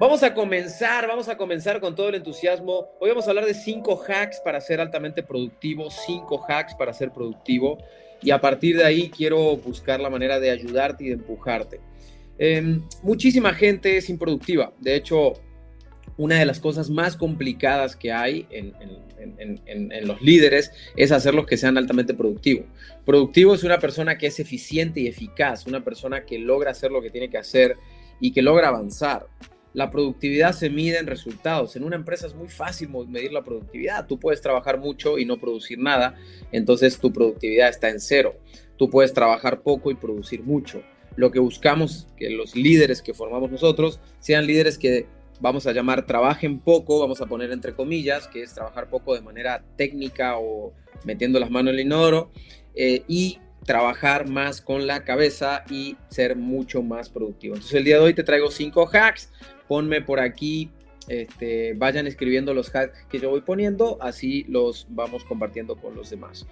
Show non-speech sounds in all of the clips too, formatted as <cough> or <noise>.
Vamos a comenzar, vamos a comenzar con todo el entusiasmo. Hoy vamos a hablar de cinco hacks para ser altamente productivo, cinco hacks para ser productivo. Y a partir de ahí quiero buscar la manera de ayudarte y de empujarte. Em, muchísima gente es improductiva. De hecho, una de las cosas más complicadas que hay en, en, los líderes es hacerlos que sean altamente productivos. Productivo es una persona que es eficiente y eficaz, una persona que logra hacer lo que tiene que hacer y que logra avanzar. La productividad se mide en resultados. En una empresa es muy fácil medir la productividad. Tú puedes trabajar mucho y no producir nada, entonces tu productividad está en cero. Tú puedes trabajar poco y producir mucho. Lo que buscamos que los líderes que formamos nosotros sean líderes que vamos a llamar trabajen poco, vamos a poner entre comillas, que es trabajar poco de manera técnica o metiendo las manos en el inodoro, eh, y trabajar más con la cabeza y ser mucho más productivo. Entonces el día de hoy te traigo cinco hacks ponme por aquí, este, vayan escribiendo los hacks que yo voy poniendo, así los vamos compartiendo con los demás.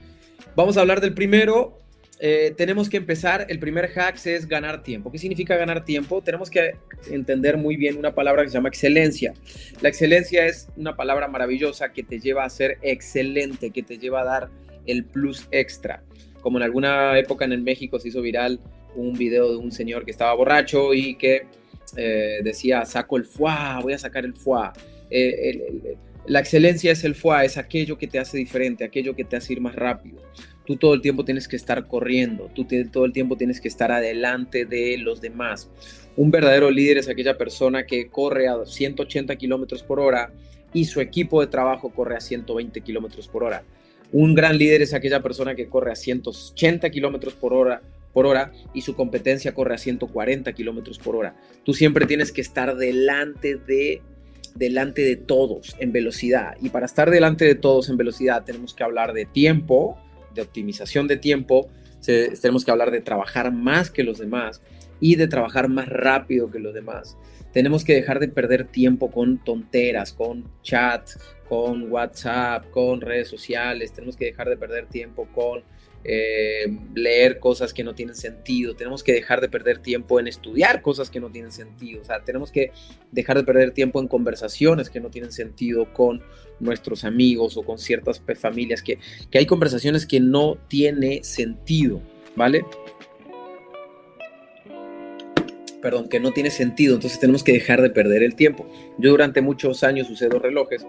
Vamos a hablar del primero. Eh, tenemos que empezar, el primer hack es ganar tiempo. ¿Qué significa ganar tiempo? Tenemos que entender muy bien una palabra que se llama excelencia. La excelencia es una palabra maravillosa que te lleva a ser excelente, que te lleva a dar el plus extra. Como en alguna época en el México se hizo viral un video de un señor que estaba borracho y que eh, decía, saco el foie, voy a sacar el foie. Eh, la excelencia es el foie, es aquello que te hace diferente, aquello que te hace ir más rápido. Tú todo el tiempo tienes que estar corriendo, tú todo el tiempo tienes que estar adelante de los demás. Un verdadero líder es aquella persona que corre a 180 kilómetros por hora y su equipo de trabajo corre a 120 kilómetros por hora. Un gran líder es aquella persona que corre a 180 kilómetros por hora por hora y su competencia corre a 140 kilómetros por hora. Tú siempre tienes que estar delante de delante de todos en velocidad. Y para estar delante de todos en velocidad tenemos que hablar de tiempo, de optimización de tiempo, tenemos que hablar de trabajar más que los demás y de trabajar más rápido que los demás. Tenemos que dejar de perder tiempo con tonteras, con chat, con WhatsApp, con redes sociales. Tenemos que dejar de perder tiempo con eh, leer cosas que no tienen sentido, tenemos que dejar de perder tiempo en estudiar cosas que no tienen sentido, o sea, tenemos que dejar de perder tiempo en conversaciones que no tienen sentido con nuestros amigos o con ciertas familias, que, que hay conversaciones que no tiene sentido, ¿vale? Perdón, que no tiene sentido, entonces tenemos que dejar de perder el tiempo. Yo durante muchos años usé dos relojes,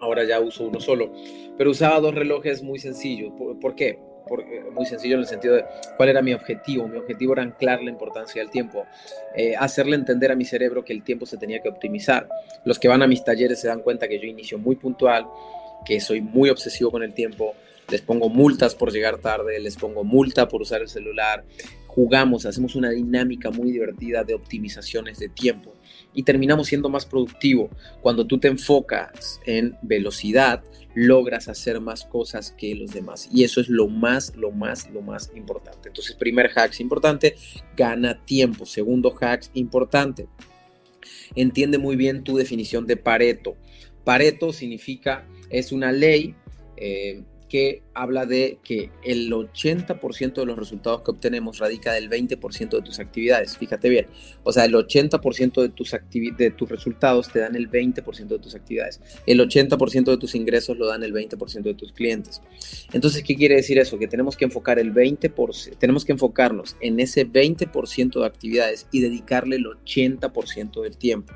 ahora ya uso uno solo, pero usaba dos relojes muy sencillos. ¿Por, qué? Eh, muy sencillo en el sentido de cuál era mi objetivo. Mi objetivo era anclar la importancia del tiempo, eh, hacerle entender a mi cerebro que el tiempo se tenía que optimizar. Los que van a mis talleres se dan cuenta que yo inicio muy puntual, que soy muy obsesivo con el tiempo, les pongo multas por llegar tarde, les pongo multa por usar el celular, jugamos, hacemos una dinámica muy divertida de optimizaciones de tiempo y terminamos siendo más productivo. Cuando tú te enfocas en velocidad, logras hacer más cosas que los demás. Y eso es lo más, lo más, lo más importante. Entonces, primer hack importante, gana tiempo. Segundo hack importante, entiende muy bien tu definición de Pareto. Pareto significa, es una ley eh, que habla de que el 80% de los resultados que obtenemos radica del 20% de tus actividades. Fíjate bien, o sea, el 80% de tus, de tus resultados te dan el 20% de tus actividades. El 80% de tus ingresos lo dan el 20% de tus clientes. Entonces, ¿qué quiere decir eso? Que tenemos que enfocar el 20%, tenemos que enfocarnos en ese 20% de actividades y dedicarle el 80% del tiempo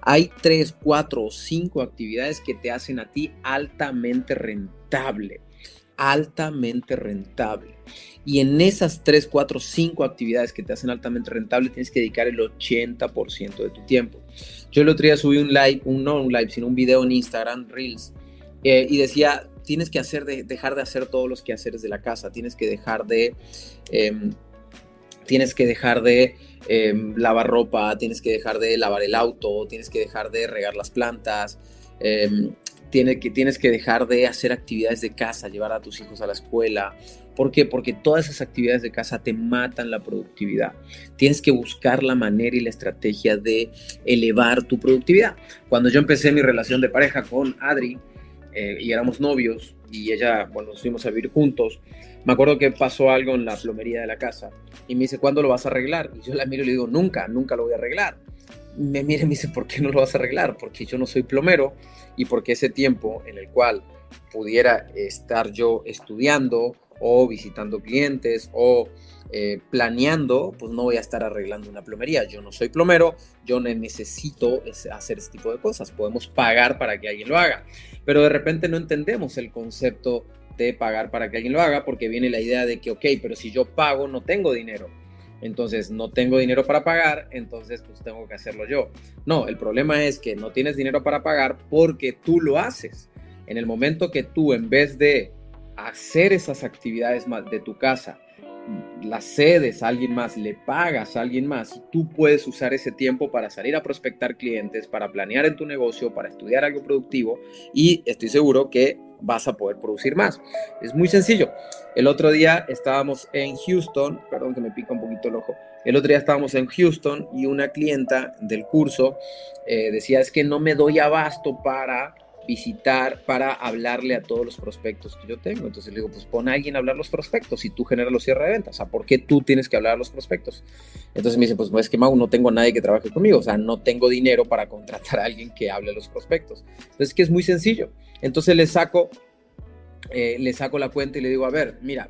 hay 3, 4 o 5 actividades que te hacen a ti altamente rentable altamente rentable. Y en esas 3, 4, 5 actividades que te hacen altamente rentable, tienes que dedicar el 80% de tu tiempo. Yo el otro día subí un live, un, no un live, sino un video en Instagram, Reels, eh, y decía, tienes que hacer de, dejar de hacer todos los quehaceres de la casa, tienes que dejar de... Em, tienes que dejar de em, lavar ropa, tienes que dejar de lavar el auto, tienes que dejar de regar las plantas, em, que, tienes que dejar de hacer actividades de casa, llevar a tus hijos a la escuela. ¿Por qué? Porque todas esas actividades de casa te matan la productividad. Tienes que buscar la manera y la estrategia de elevar tu productividad. Cuando yo empecé mi relación de pareja con Adri eh, y éramos novios y ella, bueno, nos fuimos a vivir juntos, me acuerdo que pasó algo en la plomería de la casa y me dice, ¿cuándo lo vas a arreglar? Y yo la miro y le digo, nunca, nunca lo voy a arreglar me mira y me dice, ¿por qué no lo vas a arreglar? Porque yo no soy plomero y porque ese tiempo en el cual pudiera estar yo estudiando o visitando clientes o eh, planeando, pues no voy a estar arreglando una plomería. Yo no soy plomero, yo no necesito hacer ese tipo de cosas. Podemos pagar para que alguien lo haga, pero de repente no entendemos el concepto de pagar para que alguien lo haga porque viene la idea de que, ok, pero si yo pago no tengo dinero. Entonces no tengo dinero para pagar, entonces pues tengo que hacerlo yo. No, el problema es que no tienes dinero para pagar porque tú lo haces. En el momento que tú en vez de hacer esas actividades de tu casa, las cedes a alguien más, le pagas a alguien más, tú puedes usar ese tiempo para salir a prospectar clientes, para planear en tu negocio, para estudiar algo productivo y estoy seguro que vas a poder producir más. Es muy sencillo. El otro día estábamos en Houston, perdón que me pica un poquito el ojo, el otro día estábamos en Houston y una clienta del curso eh, decía es que no me doy abasto para visitar para hablarle a todos los prospectos que yo tengo. Entonces le digo, pues pon a alguien a hablar los prospectos y tú generas los cierres de ventas. O sea, ¿por qué tú tienes que hablar a los prospectos? Entonces me dice, pues es que Mau, no tengo a nadie que trabaje conmigo. O sea, no tengo dinero para contratar a alguien que hable a los prospectos. Entonces, que es muy sencillo. Entonces le saco, eh, le saco la cuenta y le digo, a ver, mira,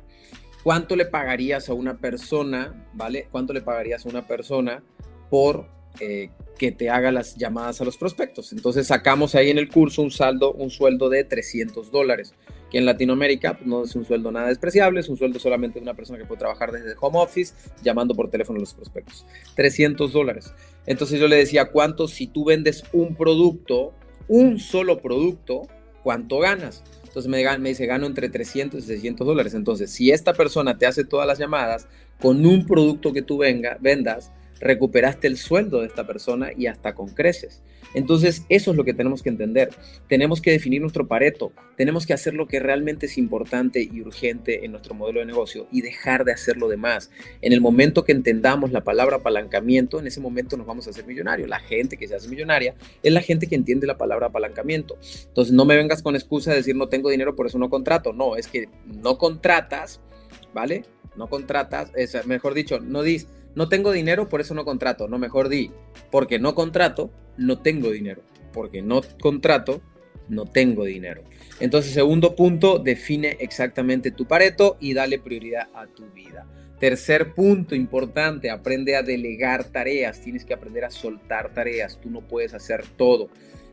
¿cuánto le pagarías a una persona, ¿vale? ¿Cuánto le pagarías a una persona por eh, que te haga las llamadas a los prospectos. Entonces sacamos ahí en el curso un saldo, un sueldo de 300 dólares, que en Latinoamérica pues, no es un sueldo nada despreciable, es un sueldo solamente de una persona que puede trabajar desde home office, llamando por teléfono a los prospectos. 300 dólares. Entonces yo le decía, ¿cuánto si tú vendes un producto, un solo producto, cuánto ganas? Entonces me, me dice, gano entre 300 y 600 dólares. Entonces, si esta persona te hace todas las llamadas con un producto que tú venga, vendas, recuperaste el sueldo de esta persona y hasta con creces. Entonces, eso es lo que tenemos que entender. Tenemos que definir nuestro pareto, tenemos que hacer lo que realmente es importante y urgente en nuestro modelo de negocio y dejar de hacer lo demás. En el momento que entendamos la palabra apalancamiento, en ese momento nos vamos a hacer millonarios. La gente que se hace millonaria es la gente que entiende la palabra apalancamiento. Entonces, no me vengas con excusa de decir no tengo dinero, por eso no contrato. No, es que no contratas, ¿vale? No contratas, es, mejor dicho, no dices no tengo dinero, por eso no contrato. No, mejor di, porque no contrato, no tengo dinero. Porque no contrato, no tengo dinero. Entonces, segundo punto, define exactamente tu pareto y dale prioridad a tu vida. Tercer punto importante, aprende a delegar tareas. Tienes que aprender a soltar tareas. Tú no puedes hacer todo.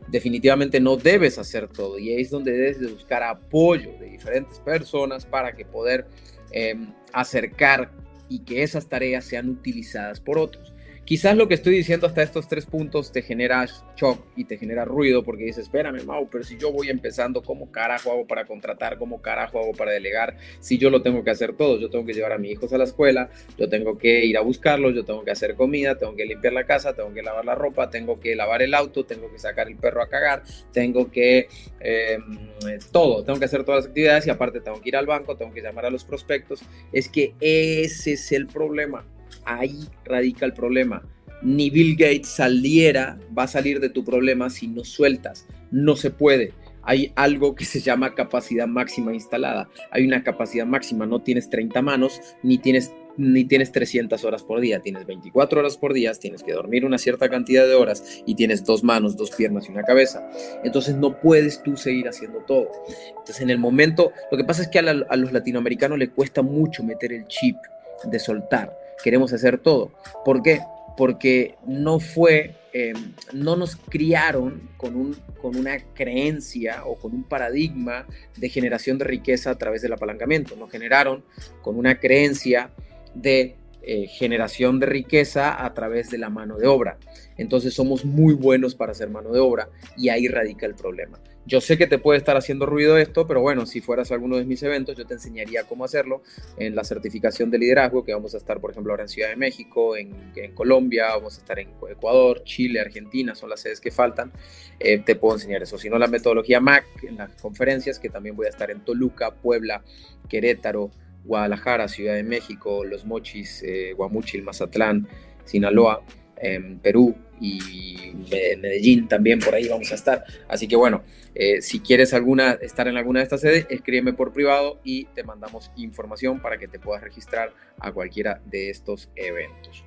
Definitivamente no debes hacer todo. Y ahí es donde debes de buscar apoyo de diferentes personas para que poder em, acercar y que esas tareas sean utilizadas por otros. Quizás lo que estoy diciendo hasta estos tres puntos te genera shock y te genera ruido porque dices, espérame, Mau, pero si yo voy empezando, ¿cómo carajo hago para contratar? ¿Cómo carajo hago para delegar? Si yo lo tengo que hacer todo, yo tengo que llevar a mis hijos a la escuela, yo tengo que ir a buscarlos, yo tengo que hacer comida, tengo que limpiar la casa, tengo que lavar la ropa, tengo que lavar el auto, tengo que sacar el perro a cagar, tengo que em, todo, tengo que hacer todas las actividades y aparte tengo que ir al banco, tengo que llamar a los prospectos. Es que ese es el problema ahí radica el problema. Ni Bill Gates saliera, va a salir de tu problema si no sueltas. No se puede. Hay algo que se llama capacidad máxima instalada. Hay una capacidad máxima. No tienes 30 manos ni tienes ni tienes 300 horas por día, tienes 24 horas por día, tienes que dormir una cierta cantidad de horas y tienes dos manos, dos piernas y una cabeza. Entonces no puedes tú seguir haciendo todo. Entonces en el momento, lo que pasa es que a, a los latinoamericanos le cuesta mucho meter el chip de soltar queremos hacer todo. ¿Por qué? Porque no fue, eh, no nos criaron con, un, con una creencia o con un paradigma de generación de riqueza a través del apalancamiento. Nos generaron con una creencia de eh, generación de riqueza a través de la mano de obra. Entonces somos muy buenos para hacer mano de obra y ahí radica el problema. Yo sé que te puede estar haciendo ruido esto, pero bueno, si fueras a alguno de mis eventos, yo te enseñaría cómo hacerlo en la certificación de liderazgo, que vamos a estar, por ejemplo, ahora en Ciudad de México, en, Colombia, vamos a estar en Ecuador, Chile, Argentina, son las sedes que faltan. Eh, te puedo enseñar eso. Si no, la metodología MAC en las conferencias, que también voy a estar en Toluca, Puebla, Querétaro, Guadalajara, Ciudad de México, Los Mochis, eh, Guamuchil, Mazatlán, Sinaloa, en Perú y Medellín también por ahí vamos a estar. Así que bueno, eh, si quieres estar en alguna de estas sedes, escríbeme por privado y te mandamos información para que te puedas registrar a cualquiera de estos eventos.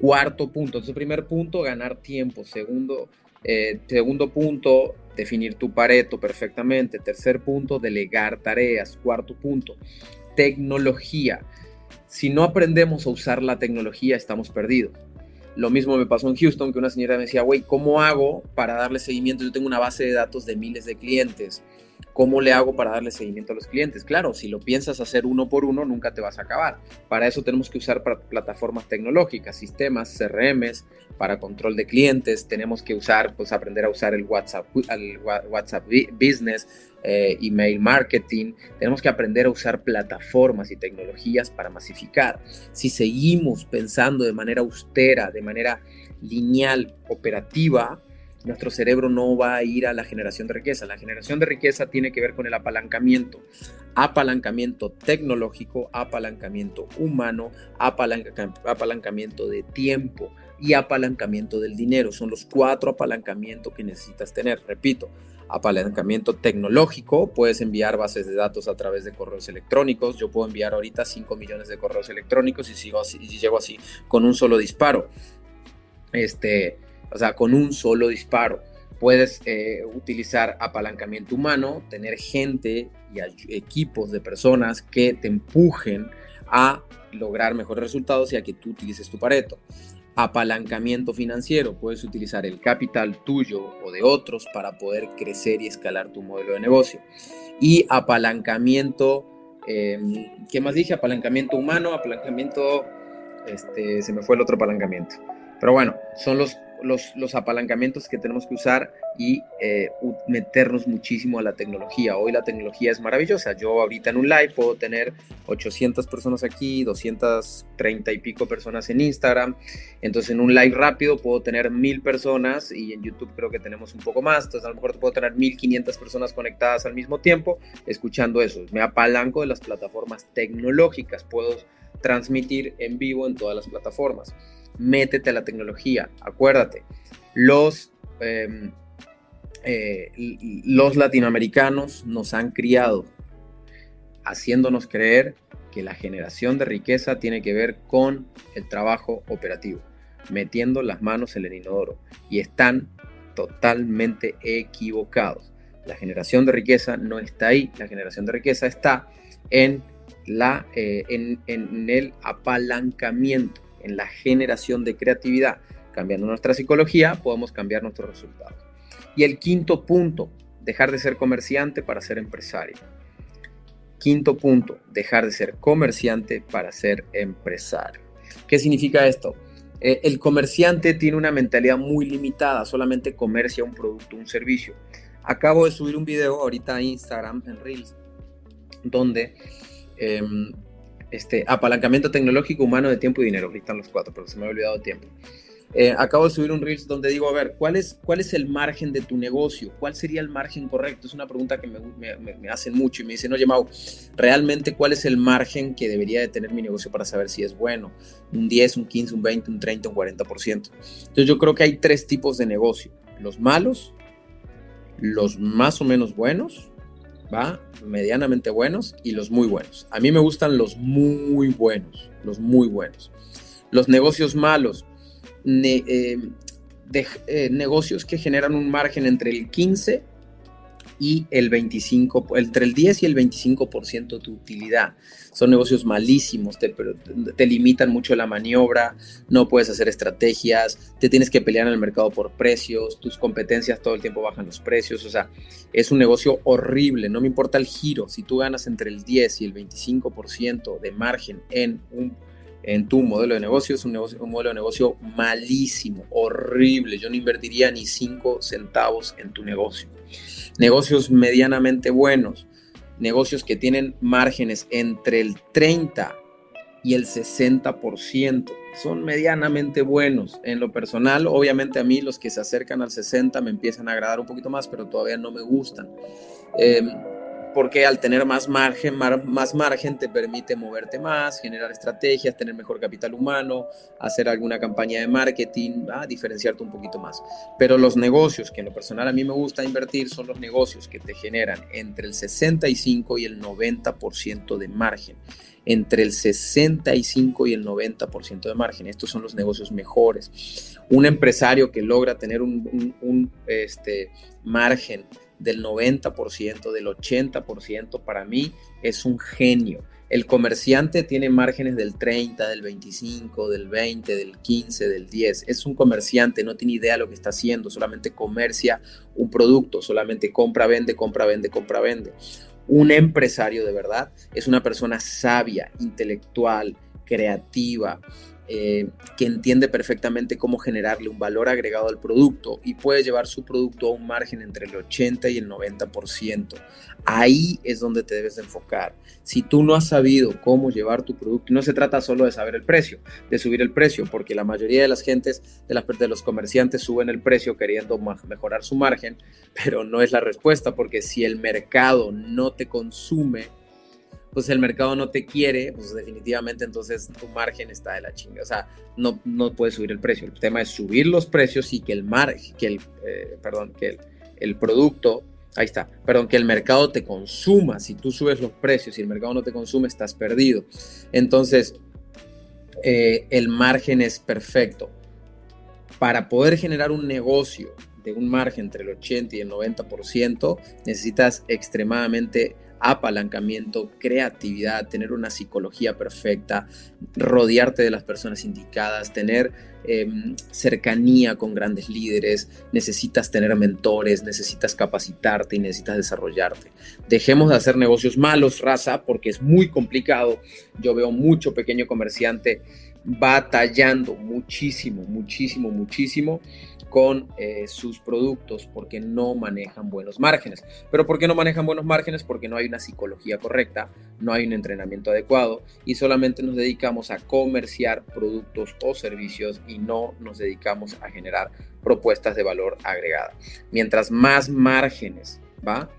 Cuarto punto, entonces primer punto, ganar tiempo. Segundo, eh, segundo punto, definir tu pareto perfectamente. Tercer punto, delegar tareas. Cuarto punto, tecnología. Si no aprendemos a usar la tecnología, estamos perdidos. Lo mismo me pasó en Houston, que una señora me decía, güey, ¿cómo hago para darle seguimiento? Yo tengo una base de datos de miles de clientes. ¿Cómo le hago para darle seguimiento a los clientes? Claro, si lo piensas hacer uno por uno, nunca te vas a acabar. Para eso tenemos que usar plataformas tecnológicas, sistemas, CRMs, para control de clientes. Tenemos que usar, pues aprender a usar el WhatsApp, el WhatsApp Business, eh, email marketing. Tenemos que aprender a usar plataformas y tecnologías para masificar. Si seguimos pensando de manera austera, de manera lineal, operativa, nuestro cerebro no va a ir a la generación de riqueza. La generación de riqueza tiene que ver con el apalancamiento. Apalancamiento tecnológico, apalancamiento humano, apalancamiento de tiempo y apalancamiento del dinero. Son los cuatro apalancamientos que necesitas tener. Repito, apalancamiento tecnológico, puedes enviar bases de datos a través de correos electrónicos. Yo puedo enviar ahorita 5 millones de correos electrónicos y sigo así, y llego así con un solo disparo. Este, o sea, con un solo disparo. Puedes eh, utilizar apalancamiento humano, tener gente y equipos de personas que te empujen a lograr mejores resultados y a que tú utilices tu pareto. Apalancamiento financiero, puedes utilizar el capital tuyo o de otros para poder crecer y escalar tu modelo de negocio. Y apalancamiento, em, ¿qué más dije? Apalancamiento humano, apalancamiento, este, se me fue el otro apalancamiento. Pero bueno, son los los, apalancamientos que tenemos que usar y eh, meternos muchísimo a la tecnología. Hoy la tecnología es maravillosa. Yo ahorita en un live puedo tener 800 personas aquí, 230 y pico personas en Instagram. Entonces en un live rápido puedo tener mil personas y en YouTube creo que tenemos un poco más. Entonces a lo mejor puedo tener 1500 personas conectadas al mismo tiempo escuchando eso. Me apalanco de las plataformas tecnológicas. Puedo transmitir en vivo en todas las plataformas métete a la tecnología. Acuérdate, los, em, eh, los latinoamericanos nos han criado haciéndonos creer que la generación de riqueza tiene que ver con el trabajo operativo, metiendo las manos en el inodoro. Y están totalmente equivocados. La generación de riqueza no está ahí, la generación de riqueza está en, la, eh, en el apalancamiento en la generación de creatividad. Cambiando nuestra psicología, podemos cambiar nuestros resultados. Y el quinto punto, dejar de ser comerciante para ser empresario. Quinto punto, dejar de ser comerciante para ser empresario. ¿Qué significa esto? Eh, el comerciante tiene una mentalidad muy limitada, solamente comercia un producto, un servicio. Acabo de subir un video ahorita a Instagram, en Reels, donde em, este, apalancamiento tecnológico, humano, de tiempo y dinero. Aquí están los cuatro, pero se me ha olvidado tiempo. Eh, acabo de subir un Reels donde digo, a ver, ¿cuál es, ¿cuál es el margen de tu negocio? ¿Cuál sería el margen correcto? Es una pregunta que me, me, hacen mucho y me dicen, oye, Mau, ¿realmente cuál es el margen que debería de tener mi negocio para saber si es bueno? ¿Un 10, un 15, un 20, un 30, un 40%? Entonces yo creo que hay tres tipos de negocio. Los malos, los más o menos buenos ¿va? Medianamente buenos y los muy buenos. A mí me gustan los muy buenos, los muy buenos. Los negocios malos, eh, eh, negocios que generan un margen entre el 15 y el 25, entre el 10 y el 25% de utilidad. Son negocios malísimos, te, te, limitan mucho la maniobra, no puedes hacer estrategias, te tienes que pelear en el mercado por precios, tus competencias todo el tiempo bajan los precios, o sea, es un negocio horrible, no me importa el giro, si tú ganas entre el 10 y el 25% de margen en un en tu modelo de negocio es un, modelo de negocio malísimo, horrible. Yo no invertiría ni 5 centavos en tu negocio negocios medianamente buenos, negocios que tienen márgenes entre el 30 y el 60%. Son medianamente buenos. En lo personal, obviamente a mí los que se acercan al 60 me empiezan a agradar un poquito más, pero todavía no me gustan. Em, porque al tener más margen, más margen te permite moverte más, generar estrategias, tener mejor capital humano, hacer alguna campaña de marketing, diferenciarte un poquito más. Pero los negocios que en lo personal a mí me gusta invertir son los negocios que te generan entre el 65 y el 90% de margen entre el 65 y el 90% de margen. Estos son los negocios mejores. Un empresario que logra tener un, este, margen del 90%, del 80%, para mí es un genio. El comerciante tiene márgenes del 30, del 25, del 20, del 15, del 10. Es un comerciante, no tiene idea de lo que está haciendo, solamente comercia un producto, solamente compra, vende, compra, vende, compra, vende. Un empresario de verdad es una persona sabia, intelectual, creativa, eh, que entiende perfectamente cómo generarle un valor agregado al producto y puede llevar su producto a un margen entre el 80 y el 90%. Ahí es donde te debes enfocar. Si tú no has sabido cómo llevar tu producto, no se trata solo de saber el precio, de subir el precio, porque la mayoría de las gentes, de, los comerciantes suben el precio queriendo mejorar su margen, pero no es la respuesta, porque si el mercado no te consume, pues el mercado no te quiere, pues definitivamente entonces tu margen está de la chinga. O sea, no, no puedes subir el precio. El tema es subir los precios y que el margen, que el, eh, perdón, que el, producto, ahí está, perdón, que el mercado te consuma. Si tú subes los precios y el mercado no te consume, estás perdido. Entonces, eh, el margen es perfecto. Para poder generar un negocio de un margen entre el 80 y el 90%, necesitas extremadamente apalancamiento, creatividad, tener una psicología perfecta, rodearte de las personas indicadas, tener em, cercanía con grandes líderes, necesitas tener mentores, necesitas capacitarte y necesitas desarrollarte. Dejemos de hacer negocios malos, raza, porque es muy complicado. Yo veo mucho pequeño comerciante batallando muchísimo, muchísimo, muchísimo con eh, sus productos porque no manejan buenos márgenes. Pero ¿por qué no manejan buenos márgenes? Porque no hay una psicología correcta, no hay un entrenamiento adecuado y solamente nos dedicamos a comerciar productos o servicios y no nos dedicamos a generar propuestas de valor agregada. Mientras más márgenes, ¿va?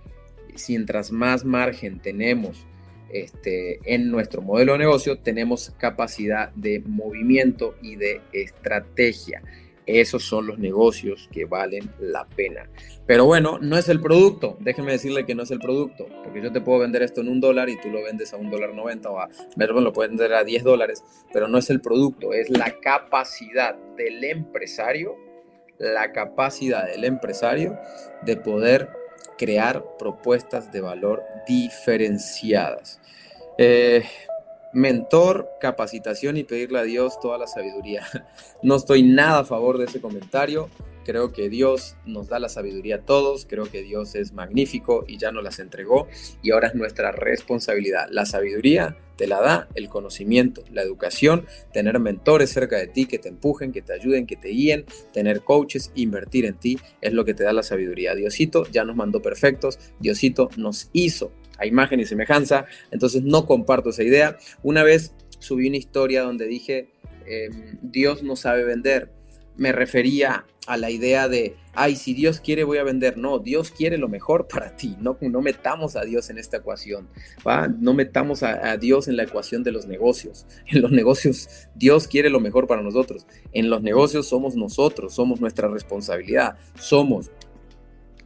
Mientras más margen tenemos este, en nuestro modelo de negocio, tenemos capacidad de movimiento y de estrategia. Esos son los negocios que valen la pena. Pero bueno, no es el producto. Déjenme decirle que no es el producto. Porque yo te puedo vender esto en un dólar y tú lo vendes a un dólar 90 o a, lo puedes vender a 10 dólares. Pero no es el producto, es la capacidad del empresario, la capacidad del empresario de poder crear propuestas de valor diferenciadas. Eh, mentor, capacitación y pedirle a Dios toda la sabiduría. <laughs> No estoy nada a favor de ese comentario. Creo que Dios nos da la sabiduría a todos, creo que Dios es magnífico y ya nos las entregó y ahora es nuestra responsabilidad. La sabiduría te la da el conocimiento, la educación, tener mentores cerca de ti que te empujen, que te ayuden, que te guíen, tener coaches, invertir en ti es lo que te da la sabiduría. Diosito ya nos mandó perfectos, Diosito nos hizo a imagen y semejanza, entonces no comparto esa idea. Una vez subí una historia donde dije, em, Dios no sabe vender. Me refería a la idea de, ay, si Dios quiere voy a vender. No, Dios quiere lo mejor para ti. No, no metamos a Dios en esta ecuación. No metamos a, Dios en la ecuación de los negocios. En los negocios Dios quiere lo mejor para nosotros. En los negocios somos nosotros, somos nuestra responsabilidad. Somos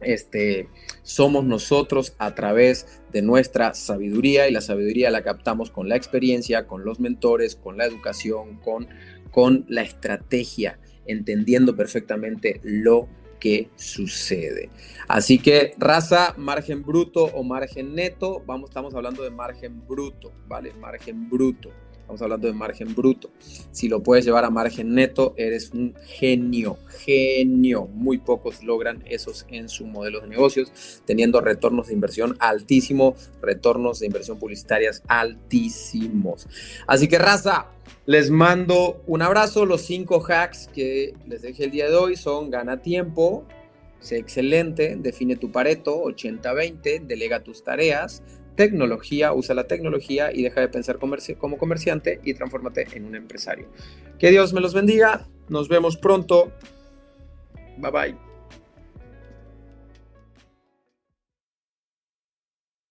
este, somos nosotros a través de nuestra sabiduría y la sabiduría la captamos con la experiencia, con los mentores, con la educación, con, con la estrategia, entendiendo perfectamente lo que sucede. Así que raza, margen bruto o margen neto, vamos, estamos hablando de margen bruto, ¿vale? Margen bruto. Estamos hablando de margen bruto. Si lo puedes llevar a margen neto, eres un genio, genio. Muy pocos logran esos en su modelo de negocios, teniendo retornos de inversión altísimos, retornos de inversión publicitarias altísimos. Así que raza, les mando un abrazo. Los cinco hacks que les dejé el día de hoy son gana tiempo, sé excelente, define tu pareto 80-20, delega tus tareas, tecnología, usa la tecnología y deja de pensar como comerciante y transfórmate en un empresario. Que Dios me los bendiga, nos vemos pronto. Bye bye.